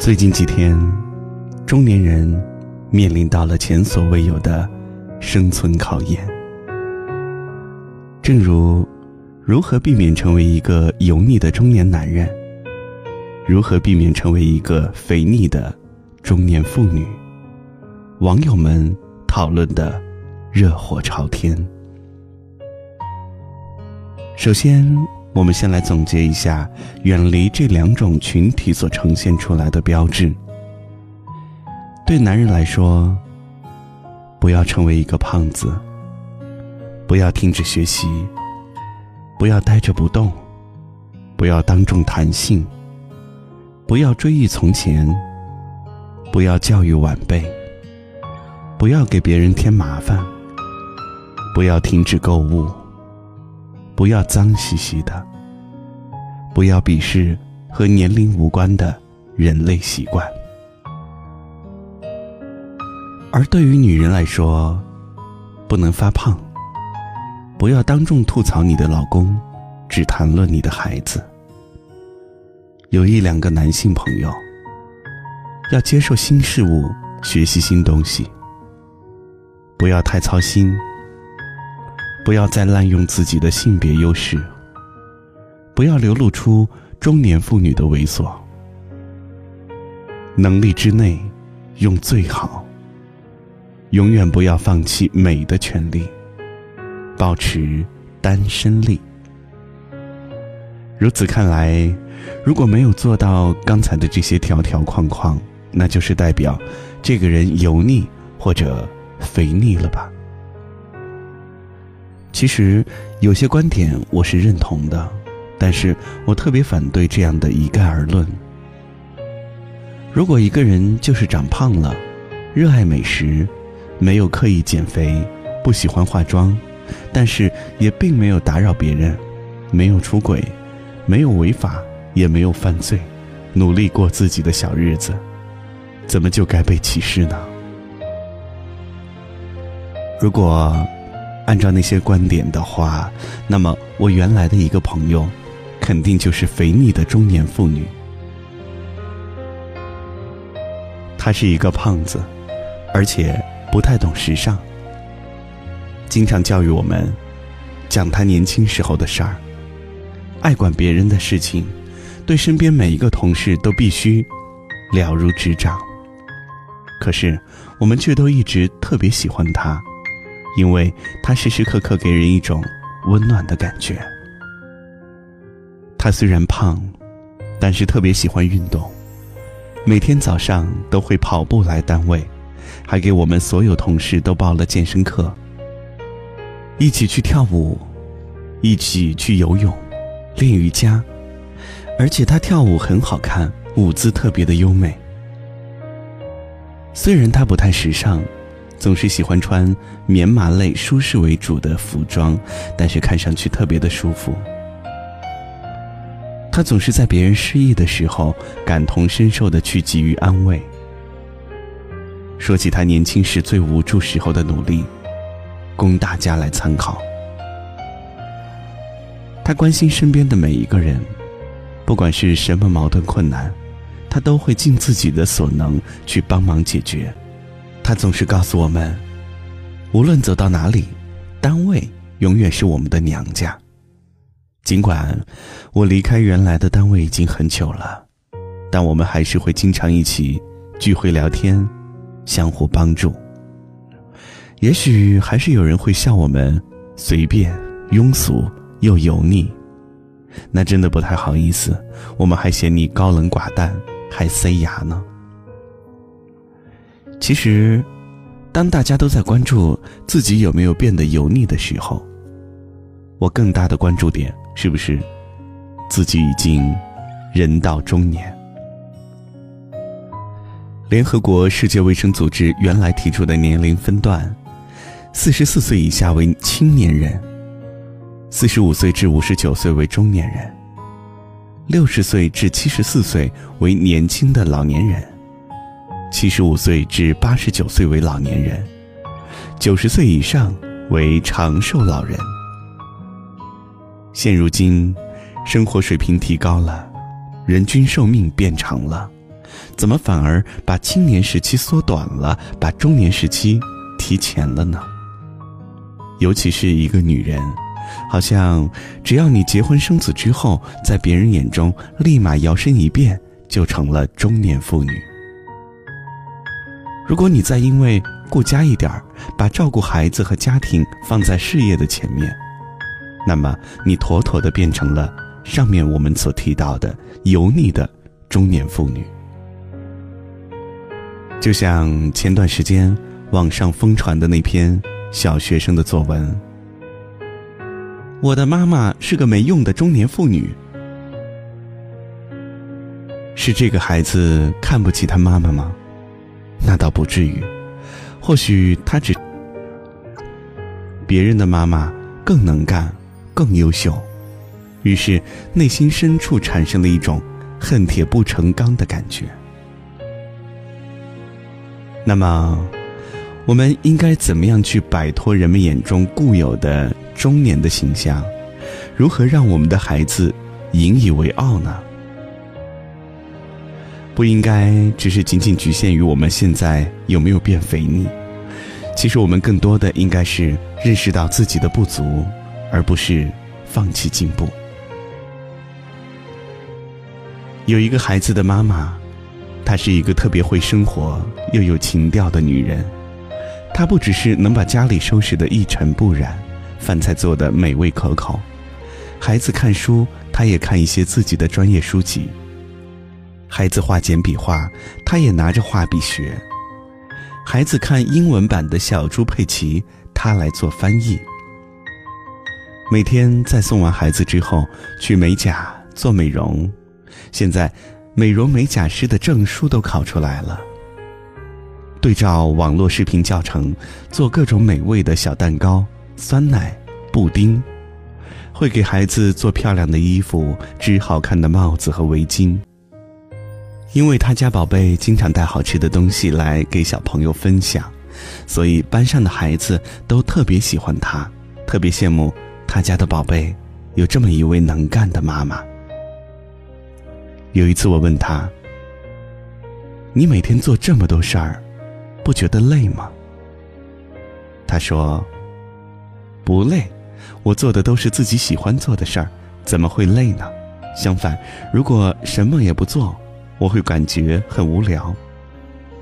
最近几天，中年人面临到了前所未有的生存考验。正如如何避免成为一个油腻的中年男人，如何避免成为一个肥腻的中年妇女，网友们讨论的热火朝天。首先。我们先来总结一下，远离这两种群体所呈现出来的标志。对男人来说，不要成为一个胖子，不要停止学习，不要呆着不动，不要当众谈性，不要追忆从前，不要教育晚辈，不要给别人添麻烦，不要停止购物。不要脏兮兮的，不要鄙视和年龄无关的人类习惯。而对于女人来说，不能发胖，不要当众吐槽你的老公，只谈论你的孩子。有一两个男性朋友，要接受新事物，学习新东西，不要太操心。不要再滥用自己的性别优势，不要流露出中年妇女的猥琐。能力之内，用最好。永远不要放弃美的权利，保持单身力。如此看来，如果没有做到刚才的这些条条框框，那就是代表这个人油腻或者肥腻了吧。其实有些观点我是认同的，但是我特别反对这样的一概而论。如果一个人就是长胖了，热爱美食，没有刻意减肥，不喜欢化妆，但是也并没有打扰别人，没有出轨，没有违法，也没有犯罪，努力过自己的小日子，怎么就该被歧视呢？如果。按照那些观点的话，那么我原来的一个朋友，肯定就是肥腻的中年妇女。她是一个胖子，而且不太懂时尚，经常教育我们，讲她年轻时候的事儿，爱管别人的事情，对身边每一个同事都必须了如指掌。可是我们却都一直特别喜欢她。因为他时时刻刻给人一种温暖的感觉。他虽然胖，但是特别喜欢运动，每天早上都会跑步来单位，还给我们所有同事都报了健身课。一起去跳舞，一起去游泳，练瑜伽，而且他跳舞很好看，舞姿特别的优美。虽然他不太时尚。总是喜欢穿棉麻类、舒适为主的服装，但是看上去特别的舒服。他总是在别人失意的时候感同身受的去给予安慰。说起他年轻时最无助时候的努力，供大家来参考。他关心身边的每一个人，不管是什么矛盾困难，他都会尽自己的所能去帮忙解决。他总是告诉我们，无论走到哪里，单位永远是我们的娘家。尽管我离开原来的单位已经很久了，但我们还是会经常一起聚会聊天，相互帮助。也许还是有人会笑我们随便、庸俗又油腻，那真的不太好意思。我们还嫌你高冷寡淡，还塞牙呢。其实，当大家都在关注自己有没有变得油腻的时候，我更大的关注点是不是自己已经人到中年？联合国世界卫生组织原来提出的年龄分段，四十四岁以下为青年人，四十五岁至五十九岁为中年人，六十岁至七十四岁为年轻的老年人。七十五岁至八十九岁为老年人，九十岁以上为长寿老人。现如今，生活水平提高了，人均寿命变长了，怎么反而把青年时期缩短了，把中年时期提前了呢？尤其是一个女人，好像只要你结婚生子之后，在别人眼中立马摇身一变就成了中年妇女。如果你再因为顾家一点儿，把照顾孩子和家庭放在事业的前面，那么你妥妥的变成了上面我们所提到的油腻的中年妇女。就像前段时间网上疯传的那篇小学生的作文：“我的妈妈是个没用的中年妇女。”是这个孩子看不起他妈妈吗？那倒不至于，或许他只别人的妈妈更能干、更优秀，于是内心深处产生了一种恨铁不成钢的感觉。那么，我们应该怎么样去摆脱人们眼中固有的中年的形象？如何让我们的孩子引以为傲呢？不应该只是仅仅局限于我们现在有没有变肥腻。其实，我们更多的应该是认识到自己的不足，而不是放弃进步。有一个孩子的妈妈。她是一个特别会生活又有情调的女人，她不只是能把家里收拾得一尘不染，饭菜做得美味可口，孩子看书，她也看一些自己的专业书籍。孩子画简笔画，他也拿着画笔学。孩子看英文版的小猪佩奇，他来做翻译。每天在送完孩子之后，去美甲做美容，现在。美容美甲师的证书都考出来了。对照网络视频教程，做各种美味的小蛋糕、酸奶、布丁，会给孩子做漂亮的衣服、织好看的帽子和围巾。因为他家宝贝经常带好吃的东西来给小朋友分享，所以班上的孩子都特别喜欢他，特别羡慕他家的宝贝有这么一位能干的妈妈。有一次，我问他：“你每天做这么多事儿，不觉得累吗？”他说：“不累，我做的都是自己喜欢做的事儿，怎么会累呢？相反，如果什么也不做，我会感觉很无聊。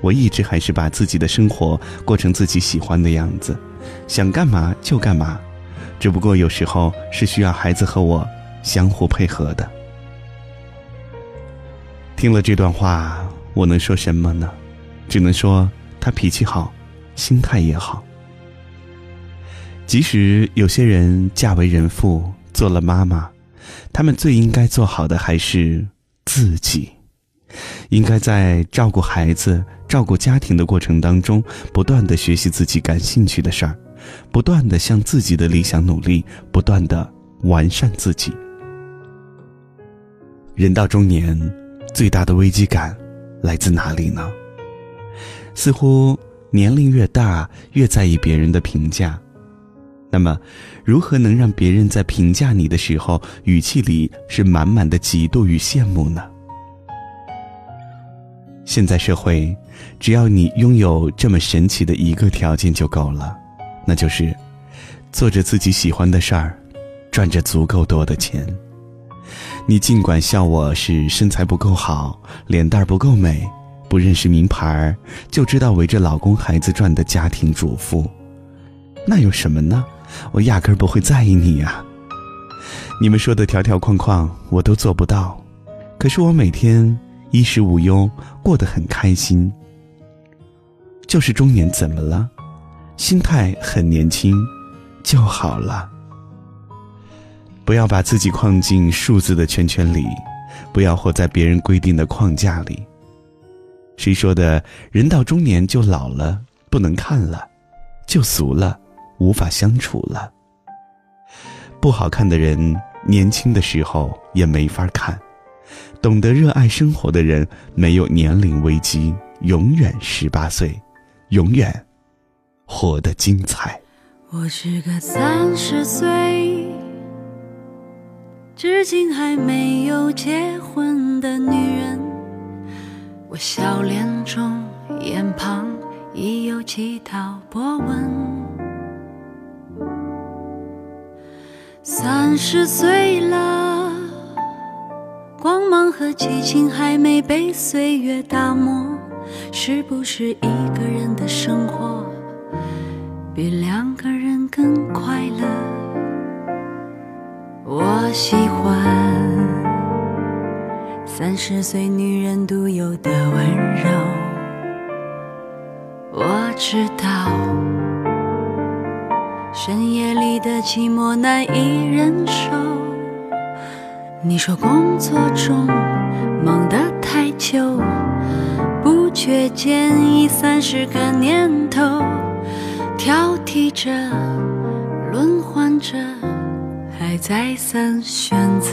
我一直还是把自己的生活过成自己喜欢的样子，想干嘛就干嘛，只不过有时候是需要孩子和我相互配合的。”听了这段话，我能说什么呢？只能说他脾气好，心态也好。即使有些人嫁为人妇，做了妈妈，他们最应该做好的还是自己，应该在照顾孩子、照顾家庭的过程当中，不断的学习自己感兴趣的事儿，不断的向自己的理想努力，不断的完善自己。人到中年。最大的危机感来自哪里呢？似乎年龄越大，越在意别人的评价。那么，如何能让别人在评价你的时候，语气里是满满的嫉妒与羡慕呢？现在社会，只要你拥有这么神奇的一个条件就够了，那就是做着自己喜欢的事儿，赚着足够多的钱。你尽管笑我是身材不够好，脸蛋不够美，不认识名牌就知道围着老公孩子转的家庭主妇，那有什么呢？我压根不会在意你呀。你们说的条条框框我都做不到，可是我每天衣食无忧，过得很开心。就是中年怎么了？心态很年轻，就好了。不要把自己框进数字的圈圈里，不要活在别人规定的框架里。谁说的人到中年就老了，不能看了，就俗了，无法相处了？不好看的人，年轻的时候也没法看。懂得热爱生活的人，没有年龄危机，永远十八岁，永远活得精彩。我是个三十岁。至今还没有结婚的女人。我笑脸中眼旁已有几道波纹。三十岁了，光芒和激情还没被岁月打磨，是不是一个人的生活比两个人更快乐？我喜欢。三十岁女人独有的温柔，我知道深夜里的寂寞难以忍受。你说工作中忙得太久，不觉间已三十个年头，挑剔着，轮换着，还再三选择。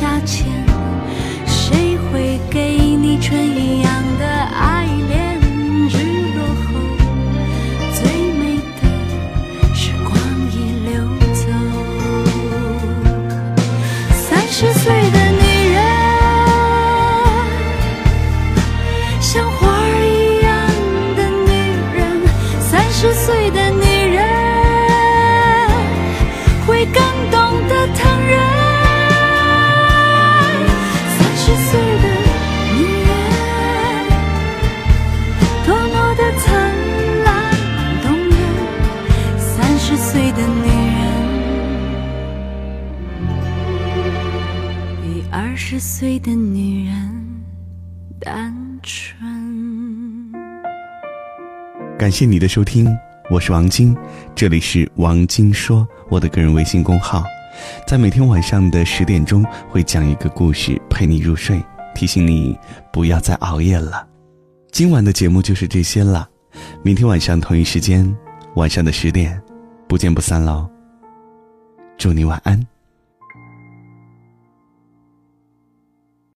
后，炎感谢你的收听，我是王晶，这里是王晶说，我的个人微信公号，在每天晚上的十点钟会讲一个故事陪你入睡，提醒你不要再熬夜了。今晚的节目就是这些了，明天晚上同一时间，晚上的十点，不见不散喽。祝你晚安。